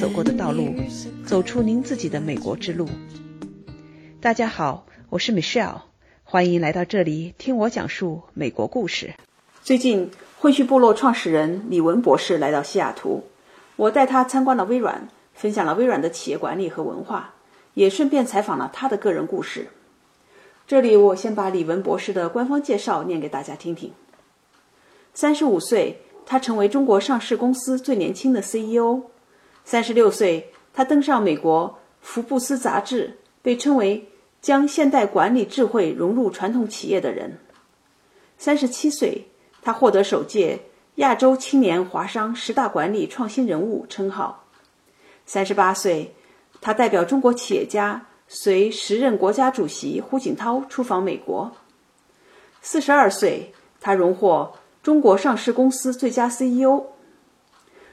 走过的道路，走出您自己的美国之路。大家好，我是 Michelle，欢迎来到这里听我讲述美国故事。最近，混序部落创始人李文博士来到西雅图，我带他参观了微软，分享了微软的企业管理和文化，也顺便采访了他的个人故事。这里，我先把李文博士的官方介绍念给大家听听。三十五岁，他成为中国上市公司最年轻的 CEO。三十六岁，他登上美国福布斯杂志，被称为将现代管理智慧融入传统企业的人。三十七岁，他获得首届亚洲青年华商十大管理创新人物称号。三十八岁，他代表中国企业家。随时任国家主席胡锦涛出访美国。四十二岁，他荣获中国上市公司最佳 CEO。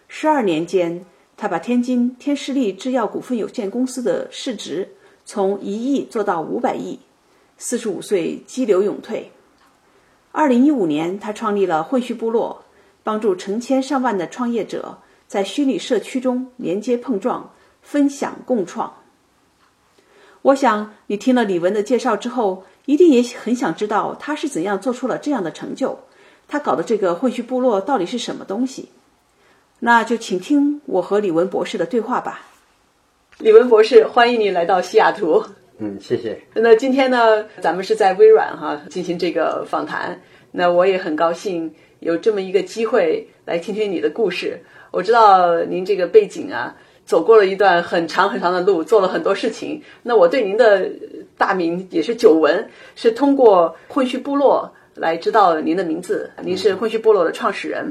十二年间，他把天津天士力制药股份有限公司的市值从一亿做到五百亿。四十五岁，激流勇退。二零一五年，他创立了混序部落，帮助成千上万的创业者在虚拟社区中连接碰撞、分享共创。我想你听了李文的介绍之后，一定也很想知道他是怎样做出了这样的成就。他搞的这个混序部落到底是什么东西？那就请听我和李文博士的对话吧。李文博士，欢迎你来到西雅图。嗯，谢谢。那今天呢，咱们是在微软哈进行这个访谈。那我也很高兴有这么一个机会来听听你的故事。我知道您这个背景啊。走过了一段很长很长的路，做了很多事情。那我对您的大名也是久闻，是通过混序部落来知道您的名字。您是混血部落的创始人。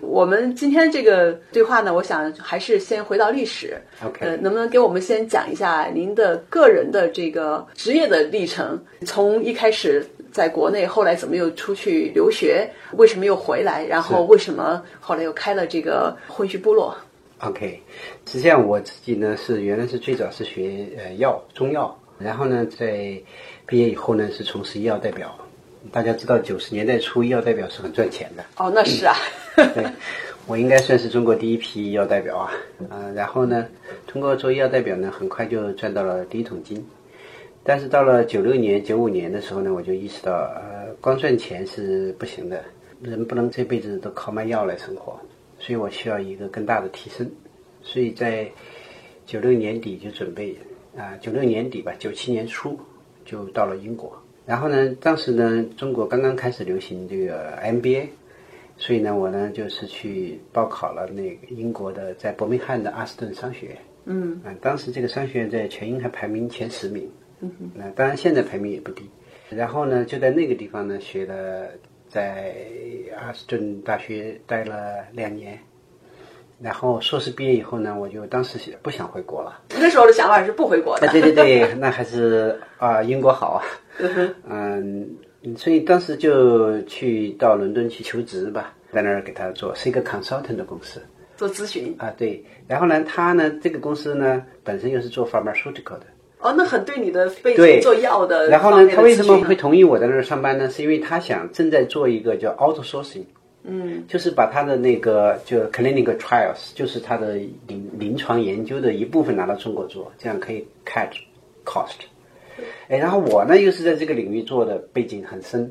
我们今天这个对话呢，我想还是先回到历史。OK，能不能给我们先讲一下您的个人的这个职业的历程？从一开始在国内，后来怎么又出去留学？为什么又回来？然后为什么后来又开了这个混血部落？OK，实际上我自己呢是原来是最早是学呃药中药，然后呢在毕业以后呢是从事医药代表。大家知道九十年代初医药代表是很赚钱的。哦，那是啊。对，我应该算是中国第一批医药代表啊。嗯，然后呢通过做医药代表呢，很快就赚到了第一桶金。但是到了九六年、九五年的时候呢，我就意识到，呃，光赚钱是不行的，人不能这辈子都靠卖药来生活。所以我需要一个更大的提升，所以在九六年底就准备啊，九六年底吧，九七年初就到了英国。然后呢，当时呢，中国刚刚开始流行这个 MBA，所以呢，我呢就是去报考了那个英国的在伯明翰的阿斯顿商学院。嗯。啊，当时这个商学院在全英还排名前十名。嗯哼。那当然现在排名也不低。然后呢，就在那个地方呢学了。在阿斯顿大学待了两年，然后硕士毕业以后呢，我就当时不想回国了。那时候的想法是不回国的。对对对，那还是啊，英国好啊。嗯，所以当时就去到伦敦去求职吧，在那儿给他做，是一个 consultant 的公司，做咨询啊。对，然后呢，他呢，这个公司呢，本身又是做 pharmaceutical 的。哦，那很对你的背景做药的。然后呢，他为什么会同意我在那儿上班呢？是因为他想正在做一个叫 outsourcing，嗯，就是把他的那个就 clinical trials，就是他的临临床研究的一部分拿到中国做，这样可以 cut cost。哎，然后我呢又是在这个领域做的，背景很深，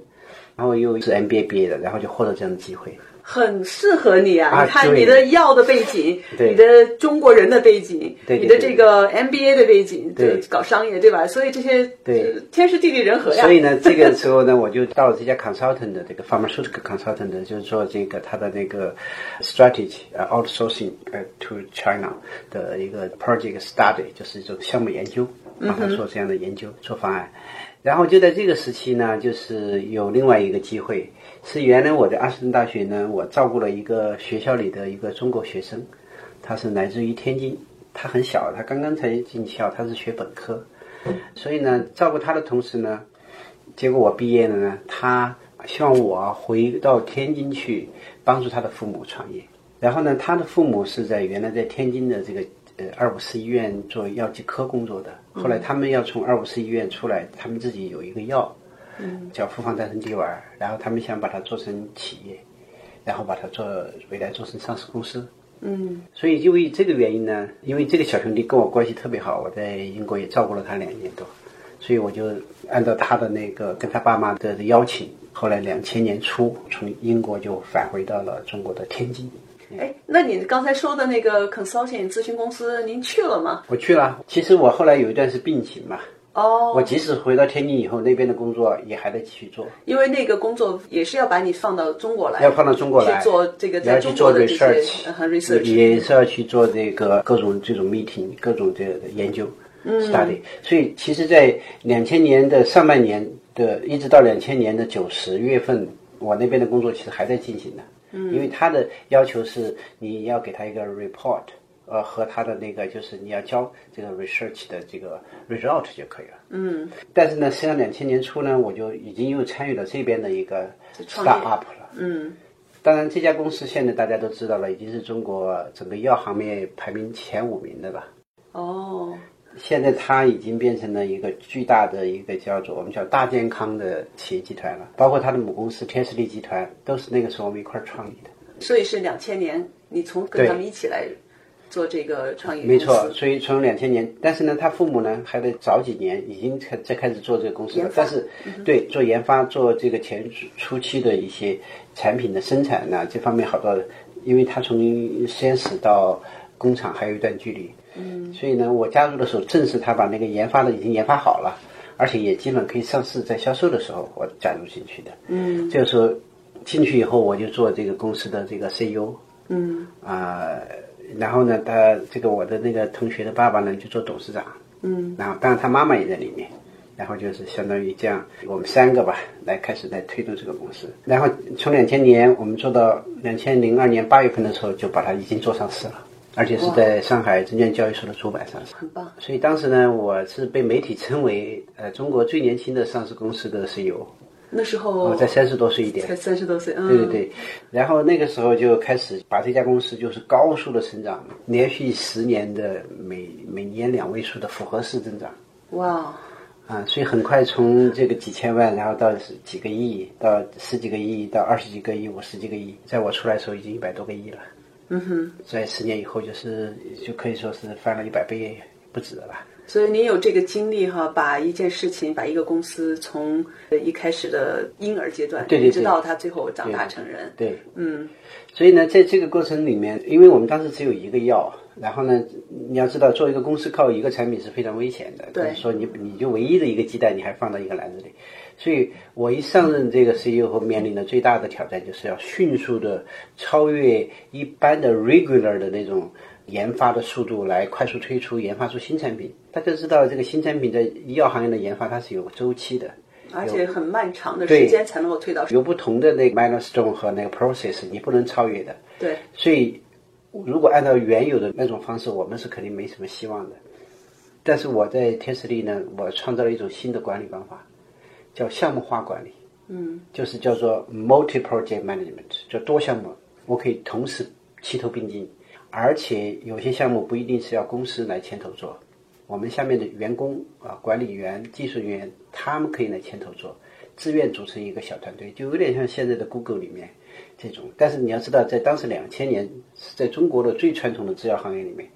然后又是 MBA 毕业的，然后就获得这样的机会。很适合你啊！你看你的药的背景，你的中国人的背景，你的这个 MBA 的背景，对，搞商业对吧？所以这些对天时地利人和呀。所以呢，这个时候呢，我就到了这家 consultant 的这个 pharmaceutical consultant，就是做这个他的那个 strategy 呃 outsourcing 呃 to China 的一个 project study，就是一种项目研究，帮他做这样的研究做方案。然后就在这个时期呢，就是有另外一个机会。是原来我在阿斯顿大学呢，我照顾了一个学校里的一个中国学生，他是来自于天津，他很小，他刚刚才进校，他是学本科，所以呢，照顾他的同时呢，结果我毕业了呢，他希望我回到天津去帮助他的父母创业，然后呢，他的父母是在原来在天津的这个呃二五四医院做药剂科工作的，后来他们要从二五四医院出来，他们自己有一个药。叫复方丹参滴丸儿，然后他们想把它做成企业，然后把它做未来做成上市公司，嗯，所以因为这个原因呢，因为这个小兄弟跟我关系特别好，我在英国也照顾了他两年多，所以我就按照他的那个跟他爸妈的邀请，后来两千年初从英国就返回到了中国的天津。哎，那你刚才说的那个 consulting 咨询公司，您去了吗？我去了，其实我后来有一段是病情嘛。哦，我即使回到天津以后，那边的工作也还得继续做，因为那个工作也是要把你放到中国来，要放到中国来去做这个在中国的这些 research，也是要去做这个各种这种 meeting，各种这个研究、study。所以，其实，在两千年的上半年的，一直到两千年的九十月份，我那边的工作其实还在进行的。嗯，因为他的要求是你要给他一个 report。呃，和他的那个就是你要交这个 research 的这个 result 就可以了。嗯，但是呢，实际上两千年初呢，我就已经又参与了这边的一个 start up 了。嗯，当然，这家公司现在大家都知道了，已经是中国整个药行业排名前五名的吧。哦，现在它已经变成了一个巨大的一个叫做我们叫大健康的企业集团了，包括它的母公司天士力集团都是那个时候我们一块儿创立的。所以是两千年，你从跟他们一起来做这个创业，没错，所以从两千年，但是呢，他父母呢还得早几年已经开在开始做这个公司了。但是、对做研发做这个前初期的一些产品的生产呢，这方面好多的，因为他从实验室到工厂还有一段距离，嗯，所以呢，我加入的时候正是他把那个研发的已经研发好了，而且也基本可以上市在销售的时候，我加入进去的，嗯。这个时候进去以后，我就做这个公司的这个 CEO，嗯。啊、然后呢，他这个我的那个同学的爸爸呢就做董事长，嗯，然后当然他妈妈也在里面，然后就是相当于这样，我们三个吧来开始来推动这个公司，然后从两千年我们做到两千零二年八月份的时候就把它已经做上市了，而且是在上海证券交易所的主板上市。很棒。所以当时呢，我是被媒体称为呃中国最年轻的上市公司的 CEO，那时候我在三十多岁一点。才，三十多岁，嗯，对对对，然后那个时候就开始把这家公司就是高速的成长，连续十年的每每年两位数的复合式增长哇，啊，所以很快从这个几千万，然后到几个亿，到十几个亿，到二十几个亿、五十几个亿，在我出来的时候已经一百多个亿了，嗯哼，在十年以后就是就可以说是翻了一百倍不止了吧。所以您有这个经历哈，把一件事情，把一个公司从呃一开始的婴儿阶段，对对对一直到他最后长大成人，对，嗯所以呢，在这个过程里面，因为我们当时只有一个药，然后呢，你要知道，做一个公司靠一个产品是非常危险的。对就是说你你就唯一的一个鸡蛋，你还放到一个篮子里。所以我一上任这个 CEO 后，面临的最大的挑战就是要迅速的超越一般的 regular 的那种研发的速度，来快速推出研发出新产品。大家知道，这个新产品在医药行业的研发它是有周期的。而且很漫长的时间才能够推到。有不同的那个 milestone 和那个 process，你不能超越的。对，所以，如果按照原有的那种方式，我们是肯定没什么希望的。但是我在天使力呢，我创造了一种新的管理方法，叫项目化管理。嗯，就是叫做 multi project management，叫多项目，我可以同时齐头并进，而且有些项目不一定是要公司来牵头做，我们下面的员工啊、管理员、技术人员，他们可以来牵头做，自愿组成一个小团队，就有点像现在的 Google 里面这种。但是你要知道，在当时两千年，在中国的最传统的制药行业里面，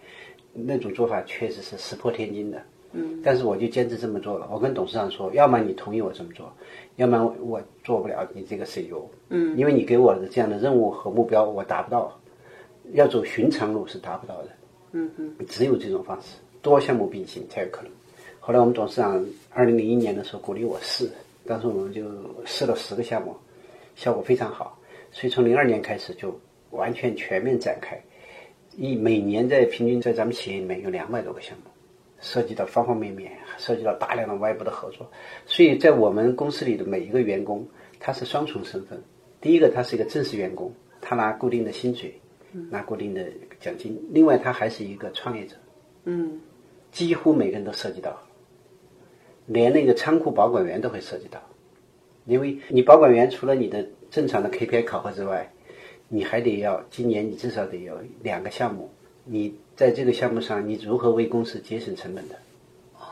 那种做法确实是石破天惊的。嗯，但是我就坚持这么做了。我跟董事长说，要么你同意我这么做，要么我做不了你这个 CEO。嗯，因为你给我的这样的任务和目标我达不到，要走寻常路是达不到的。嗯嗯，只有这种方式，多项目并行才有可能。后来我们董事长二零零一年的时候鼓励我试，当时我们就试了十个项目，效果非常好。所以从零二年开始就完全全面展开，一每年在平均在咱们企业里面有两百多个项目，涉及到方方面面，涉及到大量的外部的合作。所以在我们公司里的每一个员工，他是双重身份。第一个，他是一个正式员工，他拿固定的薪水，拿固定的奖金；另外，他还是一个创业者。嗯，几乎每个人都涉及到，连那个仓库保管员都会涉及到，因为你保管员除了你的正常的 KPI 考核之外，你还得要今年你至少得有两个项目，你在这个项目上你如何为公司节省成本的？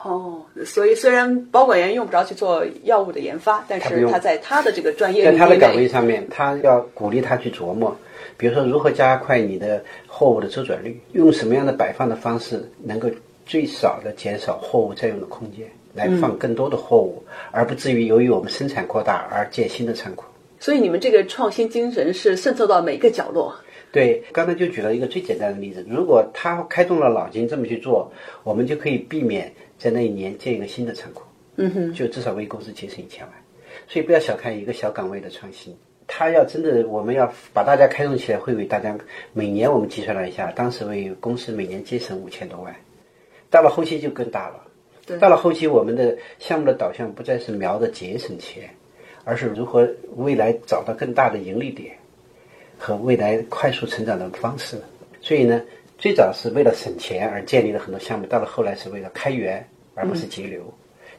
哦，所以虽然保管员用不着去做药物的研发，但是他在他的这个专业在他的岗位上面，他要鼓励他去琢磨，比如说如何加快你的货物的周转率，用什么样的摆放的方式能够最少的减少货物占用的空间，来放更多的货物，而不至于由于我们生产扩大而建新的仓库。所以你们这个创新精神是渗透到每个角落。对，刚才就举了一个最简单的例子，如果他开动了脑筋这么去做，我们就可以避免在那一年建一个新的仓库，嗯哼，就至少为公司节省一千万。所以不要小看一个小岗位的创新，他要真的我们要把大家开动起来，会为大家每年我们计算了一下，当时为公司每年节省五千多万。到了后期就更大了，对到了后期我们的项目的导向不再是瞄着节省钱，而是如何未来找到更大的盈利点。和未来快速成长的方式。所以呢，最早是为了省钱而建立了很多项目，到了后来是为了开源而不是节流，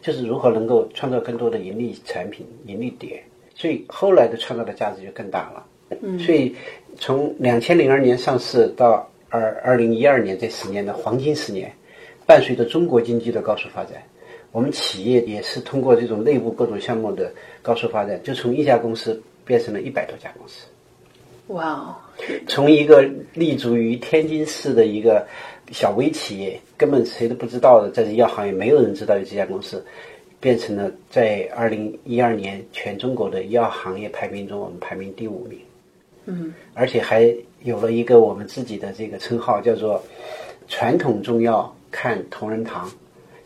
就是如何能够创造更多的盈利产品、盈利点。所以后来的创造的价值就更大了。所以从两千零二年上市到二二零一二年这十年的黄金十年，伴随着中国经济的高速发展，我们企业也是通过这种内部各种项目的高速发展，就从一家公司变成了一百多家公司。哇哦，从一个立足于天津市的一个小微企业，根本谁都不知道的，在医药行业没有人知道有这家公司，变成了在二零一二年全中国的医药行业排名中，我们排名第五名。嗯，而且还有了一个我们自己的这个称号，叫做“传统中药看同仁堂，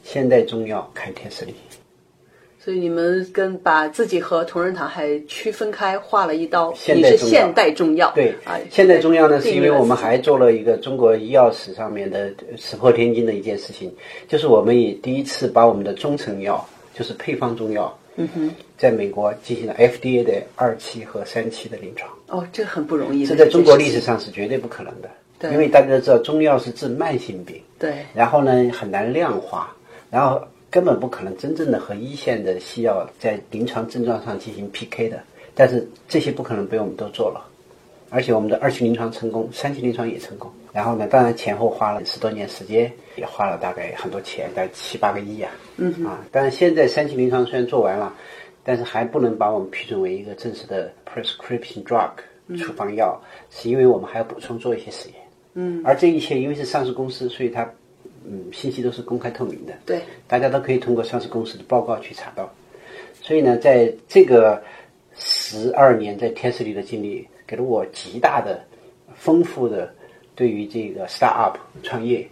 现代中药看天士力”。所以你们跟把自己和同仁堂还区分开，画了一刀。现代中药你是现代中药，对啊，现代中药呢，是因为我们还做了一个中国医药史上面的石破天惊的一件事情，就是我们也第一次把我们的中成药，就是配方中药，嗯哼，在美国进行了 FDA 的二期和三期的临床，哦，这很不容易的。这在中国历史上是绝对不可能的，对。因为大家都知道中药是治慢性病，对。然后呢很难量化，然后根本不可能真正的和一线的西药在临床症状上进行 PK 的。但是这些不可能被我们都做了，而且我们的二期临床成功，三期临床也成功。然后呢，当然前后花了十多年时间，也花了大概很多钱，大概七八个亿啊。嗯啊，但是现在三期临床虽然做完了，但是还不能把我们批准为一个正式的 prescription drug 处方药，是因为我们还要补充做一些实验。嗯，而这一切因为是上市公司，所以它嗯信息都是公开透明的。对，大家都可以通过上市公司的报告去查到。所以呢，在这个十二年在天使里的经历，给了我极大的、丰富的对于这个 startup 创业，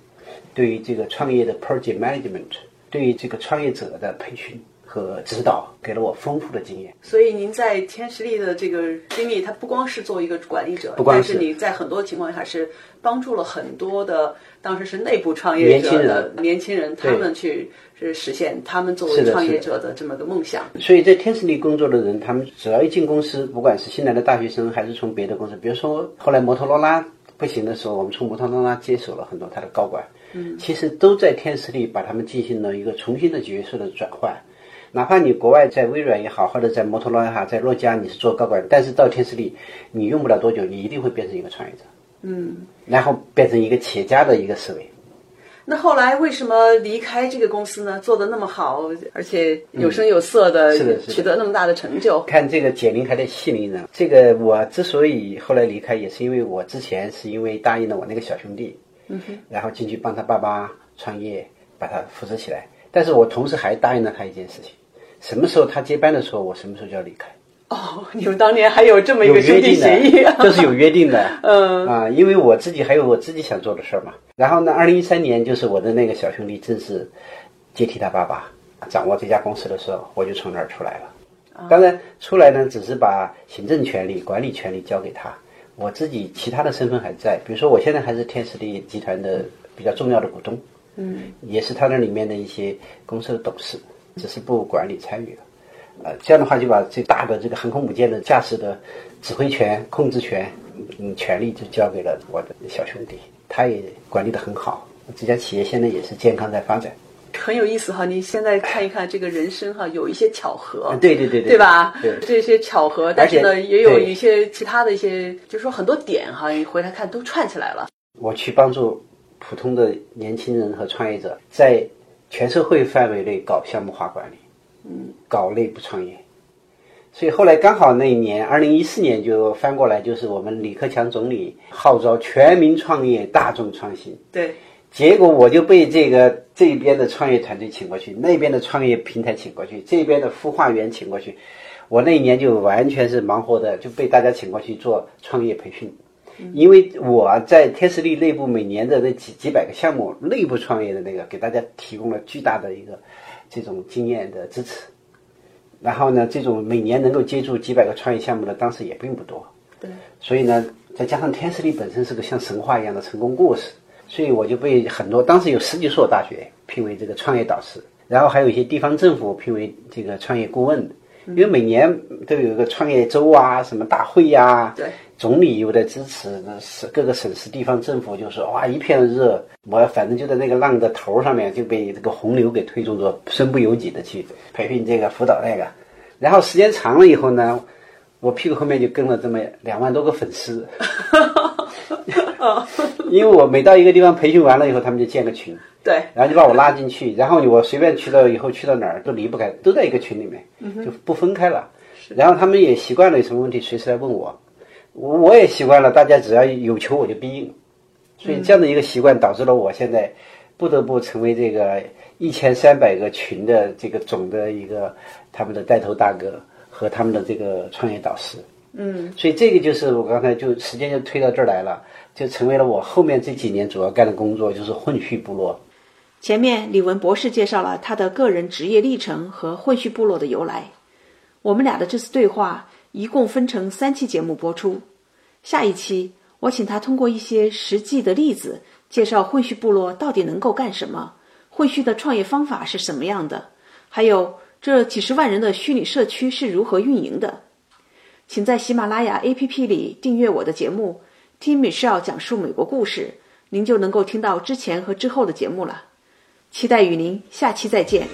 对于这个创业的 project management，对于这个创业者的培训和指导，给了我丰富的经验。所以您在天时力的这个经历，它不光是做一个管理者，不光是但是你在很多情况下是帮助了很多的当时是内部创业年轻者的人年轻人，他们去是实现他们作为创业者的这么个梦想。所以在天时力工作的人，他们只要一进公司，不管是新来的大学生，还是从别的公司，比如说后来摩托罗拉不行的时候，我们从摩托罗拉接手了很多他的高管，嗯，其实都在天使里把他们进行了一个重新的角色的转换。哪怕你国外在微软也好，或者在摩托罗拉也好，在诺基亚你是做高管，但是到天使里，你用不了多久，你一定会变成一个创业者，嗯，然后变成一个企业家的一个思维。那后来为什么离开这个公司呢？做的那么好，而且有声有色的，嗯是的是的取得那么大的成就。看这个解铃还得系铃人。这个我之所以后来离开，也是因为我之前是因为答应了我那个小兄弟，嗯哼，然后进去帮他爸爸创业，把他扶持起来。但是我同时还答应了他一件事情，什么时候他接班的时候，我什么时候就要离开。哦，你们当年还有这么一个兄弟约定协议啊的，？这是有约定的。嗯啊，因为我自己还有我自己想做的事儿嘛。然后呢，二零一三年就是我的那个小兄弟正式接替他爸爸掌握这家公司的时候，我就从那儿出来了。当然，出来呢只是把行政权力、管理权力交给他，我自己其他的身份还在。比如说，我现在还是天时力集团的比较重要的股东，嗯，也是他那里面的一些公司的董事，只是不管理参与了。呃，这样的话就把最大的这个航空母舰的驾驶的指挥权、控制权，嗯，权力就交给了我的小兄弟，他也管理得很好。这家企业现在也是健康在发展。很有意思哈，你现在看一看这个人生哈，有一些巧合，啊对对对对对吧？对这些巧合，但是呢，也有一些其他的一些，就是说很多点哈，你回来看都串起来了。我去帮助普通的年轻人和创业者，在全社会范围内搞项目化管理，嗯，搞内部创业。所以后来刚好那一年，二零一四年就翻过来，就是我们李克强总理号召全民创业、大众创新。对。结果我就被这个这边的创业团队请过去，那边的创业平台请过去，这边的孵化园请过去。我那一年就完全是忙活的，就被大家请过去做创业培训。因为我在天使力内部每年的那几几百个项目内部创业的那个，给大家提供了巨大的一个这种经验的支持。然后呢，这种每年能够接触几百个创业项目的，当时也并不多。对。所以呢，再加上天使力本身是个像神话一样的成功故事，所以我就被很多当时有十几所大学聘为这个创业导师，然后还有一些地方政府聘为这个创业顾问。因为每年都有一个创业周啊，什么大会呀，对，总理又在支持，那是各个省市地方政府就说哇一片热，我反正就在那个浪的头上面就被这个洪流给推动着，身不由己的去培训这个辅导那个，然后时间长了以后呢，我屁股后面就跟了这么两万多个粉丝，因为我每到一个地方培训完了以后，他们就建个群。对，然后就把我拉进去，然后我随便去到以后去到哪儿都离不开，都在一个群里面，就不分开了。然后他们也习惯了有什么问题随时来问我，我我也习惯了，大家只要有求我就必应。所以这样的一个习惯导致了我现在不得不成为这个一千三百个群的这个总的一个他们的带头大哥和他们的这个创业导师。嗯，所以这个就是我刚才就时间就推到这儿来了，就成为了我后面这几年主要干的工作，就是混序部落。前面李文博士介绍了他的个人职业历程和混序部落的由来。我们俩的这次对话一共分成三期节目播出。下一期我请他通过一些实际的例子，介绍混序部落到底能够干什么，混序的创业方法是什么样的，还有这几十万人的虚拟社区是如何运营的。请在喜马拉雅 APP 里订阅我的节目，听 Michelle 讲述美国故事，您就能够听到之前和之后的节目了。期待与您下期再见。